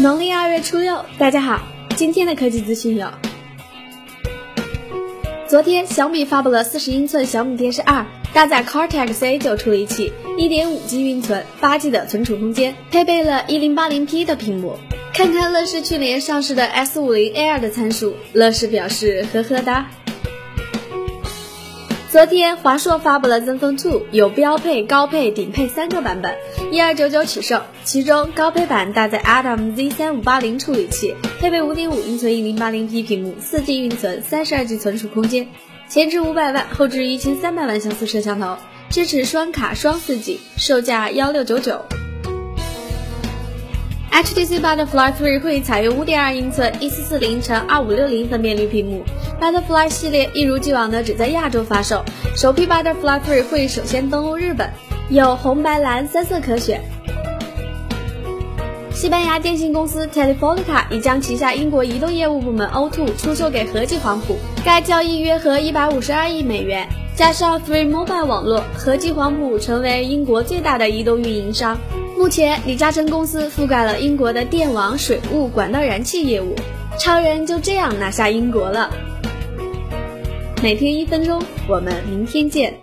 农历二月初六，大家好。今天的科技资讯有：昨天小米发布了四十英寸小米电视二，搭载 Cortex A9 处理器，一点五 G 运存，八 G 的存储空间，配备了一零八零 P 的屏幕。看看乐视去年上市的 S 五零 Air 的参数，乐视表示呵呵哒。昨天华硕发布了 ZenFone 2，有标配、高配、顶配三个版本，一二九九起售。其中高配版搭载 Atom Z3580 处理器，配备5.5英寸 1080P 屏幕，四 G 运存，三十二 G 存储空间，前置五百万，后置一千三百万像素摄像头，支持双卡双四 G，售价幺六九九。HTC Butterfly 3会采用5.2英寸1440乘2560分辨率屏幕。Butterfly 系列一如既往的只在亚洲发售，首批 Butterfly 3会首先登陆日本，有红、白、蓝三色可选。西班牙电信公司 Telefónica 已将旗下英国移动业务部门 O2 出售给和记黄埔，该交易约合152亿美元。加上 Free Mobile 网络，和记黄埔成为英国最大的移动运营商。目前，李嘉诚公司覆盖了英国的电网、水务、管道、燃气业务，超人就这样拿下英国了。每天一分钟，我们明天见。